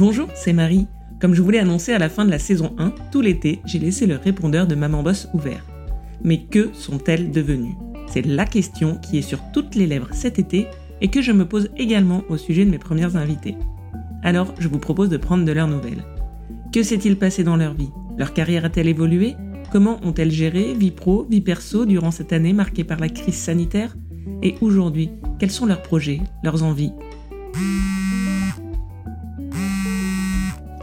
Bonjour, c'est Marie. Comme je voulais annoncer à la fin de la saison 1, tout l'été, j'ai laissé le répondeur de Maman Boss ouvert. Mais que sont-elles devenues? C'est la question qui est sur toutes les lèvres cet été et que je me pose également au sujet de mes premières invitées. Alors, je vous propose de prendre de leurs nouvelles. Que s'est-il passé dans leur vie? Leur carrière a-t-elle évolué? Comment ont-elles géré vie pro, vie perso durant cette année marquée par la crise sanitaire? Et aujourd'hui, quels sont leurs projets, leurs envies?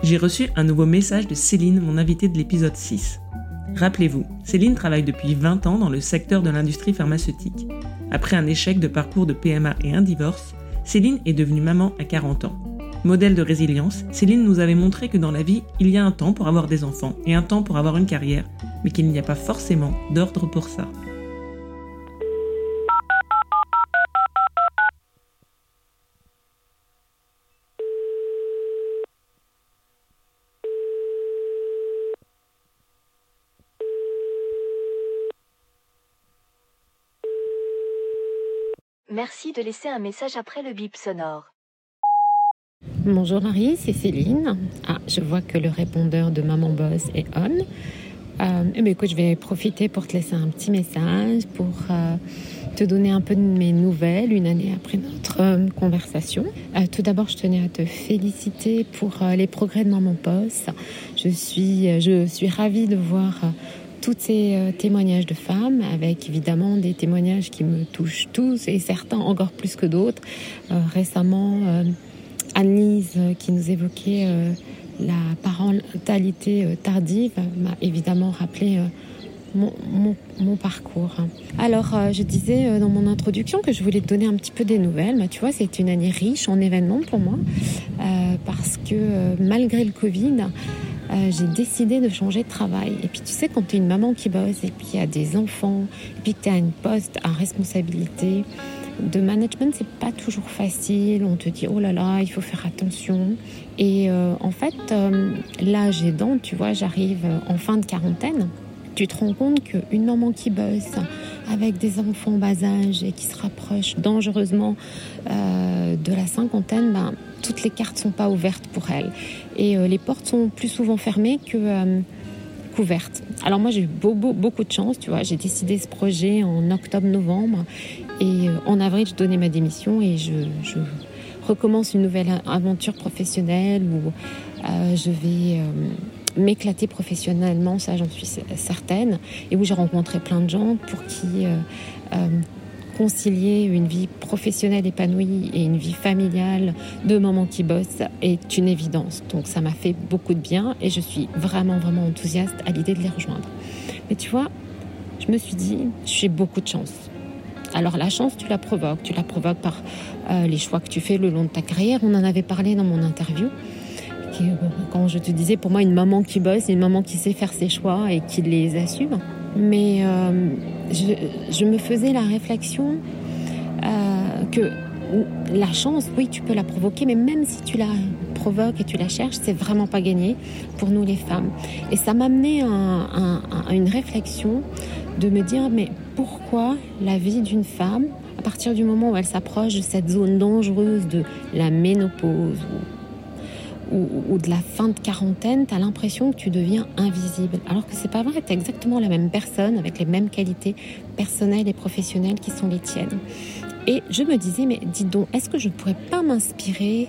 J'ai reçu un nouveau message de Céline, mon invitée de l'épisode 6. Rappelez-vous, Céline travaille depuis 20 ans dans le secteur de l'industrie pharmaceutique. Après un échec de parcours de PMA et un divorce, Céline est devenue maman à 40 ans. Modèle de résilience, Céline nous avait montré que dans la vie, il y a un temps pour avoir des enfants et un temps pour avoir une carrière, mais qu'il n'y a pas forcément d'ordre pour ça. Merci de laisser un message après le bip sonore. Bonjour Marie, c'est Céline. Ah, je vois que le répondeur de Maman Boss est on. Euh, eh bien, écoute, je vais profiter pour te laisser un petit message, pour euh, te donner un peu de mes nouvelles une année après notre euh, conversation. Tout d'abord, je tenais à te féliciter pour les progrès de Maman Boss. Je suis, je suis ravie de voir tous ces témoignages de femmes, avec évidemment des témoignages qui me touchent tous et certains encore plus que d'autres. récemment, Annelise euh, qui nous évoquait euh, la parentalité euh, tardive m'a évidemment rappelé mon, parcours. Alors, je disais dans mon introduction que je voulais te donner un petit peu des nouvelles. Tu vois, c'est une année riche en événements pour moi parce que malgré le Covid, j'ai décidé de changer de travail. Et puis, tu sais, quand tu es une maman qui bosse et puis y a des enfants, et puis que tu as une poste à responsabilité, de management, c'est pas toujours facile. On te dit, oh là là, il faut faire attention. Et euh, en fait, euh, l'âge aidant, tu vois, j'arrive en fin de quarantaine. Tu te rends compte qu'une maman qui bosse avec des enfants bas âge et qui se rapproche dangereusement euh, de la cinquantaine, ben, toutes les cartes sont pas ouvertes pour elle. Et les portes sont plus souvent fermées que couvertes. Alors moi j'ai eu beaucoup, de chance, tu vois, j'ai décidé ce projet en octobre-novembre et euh, en avril, je donnais ma démission et je, recommence une nouvelle aventure professionnelle où euh, je vais euh, m'éclater professionnellement, ça j'en suis certaine, et où j'ai rencontré plein de gens pour qui concilier une vie professionnelle épanouie et une vie familiale de maman qui bosse est une évidence. Donc ça m'a fait beaucoup de bien et je suis vraiment vraiment enthousiaste à l'idée de les rejoindre. Mais tu vois, je me suis dit, j'ai beaucoup de chance. Alors la chance, tu la provoques. Tu la provoques par euh, les choix que tu fais le long de ta carrière. On en avait parlé dans mon interview. Euh, quand je te disais, pour moi, une maman qui bosse, une maman qui sait faire ses choix et qui les assume. Mais euh, je, me faisais la réflexion que la chance, oui, tu peux la provoquer, mais même si tu la provoques et tu la cherches, c'est vraiment pas gagné pour nous les femmes. Et ça m'a amené à une réflexion de me dire, mais pourquoi la vie d'une femme, à partir du moment où elle s'approche de cette zone dangereuse de la ménopause ou, de la fin de quarantaine, tu as l'impression que tu deviens invisible. Alors que c'est pas vrai, tu es exactement la même personne avec les mêmes qualités personnelles et professionnelles qui sont les tiennes. Et je me disais, mais dis donc, est-ce que je pourrais pas m'inspirer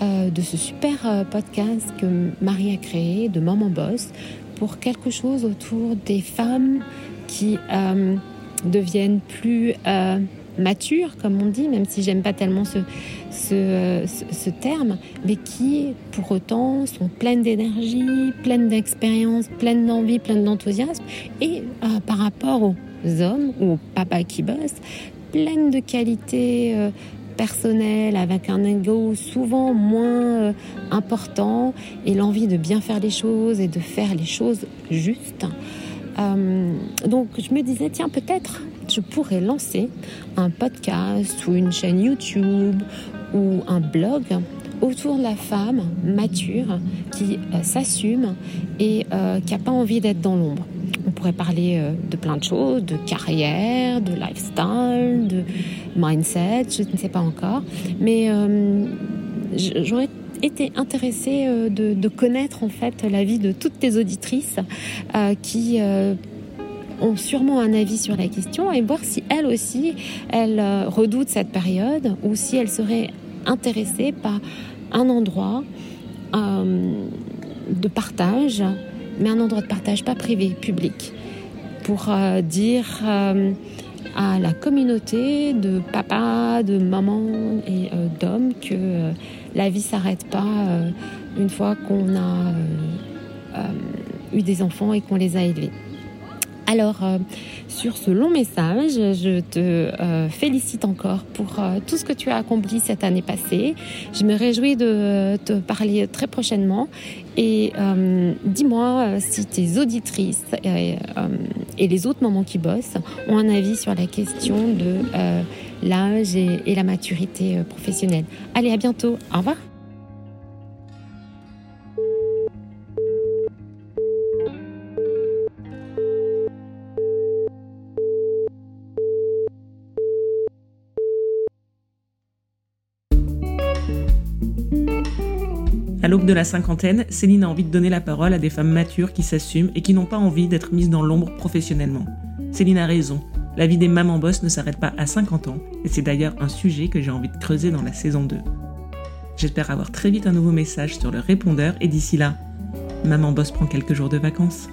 euh, de ce super euh, podcast que Marie a créé, de Maman Boss, pour quelque chose autour des femmes qui euh, deviennent plus matures, comme on dit, même si j'aime pas tellement ce, ce, ce, terme, mais qui pour autant sont pleines d'énergie, pleines d'expérience, pleines d'envie, pleines d'enthousiasme, et euh, par rapport aux hommes ou aux papas qui bossent, pleines de qualités personnelles, avec un ego souvent moins important, et l'envie de bien faire les choses et de faire les choses justes. Euh, donc je me disais, tiens, peut-être je pourrais lancer un podcast ou une chaîne YouTube ou un blog autour de la femme mature qui euh, s'assume et euh, qui n'a pas envie d'être dans l'ombre. On pourrait parler de plein de choses, de carrière, de lifestyle, de mindset, je ne sais pas encore. Mais j'aurais été intéressée de, connaître en fait la vie de toutes tes auditrices qui ont sûrement un avis sur la question et voir si elles aussi, elles redoutent cette période ou si elles seraient intéressées par un endroit de partage, mais un endroit de partage pas privé, public, pour dire à la communauté de papa, de maman et euh, d'hommes que euh, la vie s'arrête pas euh, une fois qu'on a eu des enfants et qu'on les a élevés. Alors, euh, sur ce long message, je te euh, félicite encore pour euh, tout ce que tu as accompli cette année passée. Je me réjouis de te parler très prochainement. Et dis-moi si tes auditrices et, les autres mamans qui bossent ont un avis sur la question de l'âge et la maturité professionnelle. Allez, à bientôt. Au revoir. À l'aube de la cinquantaine, Céline a envie de donner la parole à des femmes matures qui s'assument et qui n'ont pas envie d'être mises dans l'ombre professionnellement. Céline a raison, la vie des mamans boss ne s'arrête pas à 50 ans, et c'est d'ailleurs un sujet que j'ai envie de creuser dans la saison 2. J'espère avoir très vite un nouveau message sur le répondeur, et d'ici là, maman boss prend quelques jours de vacances.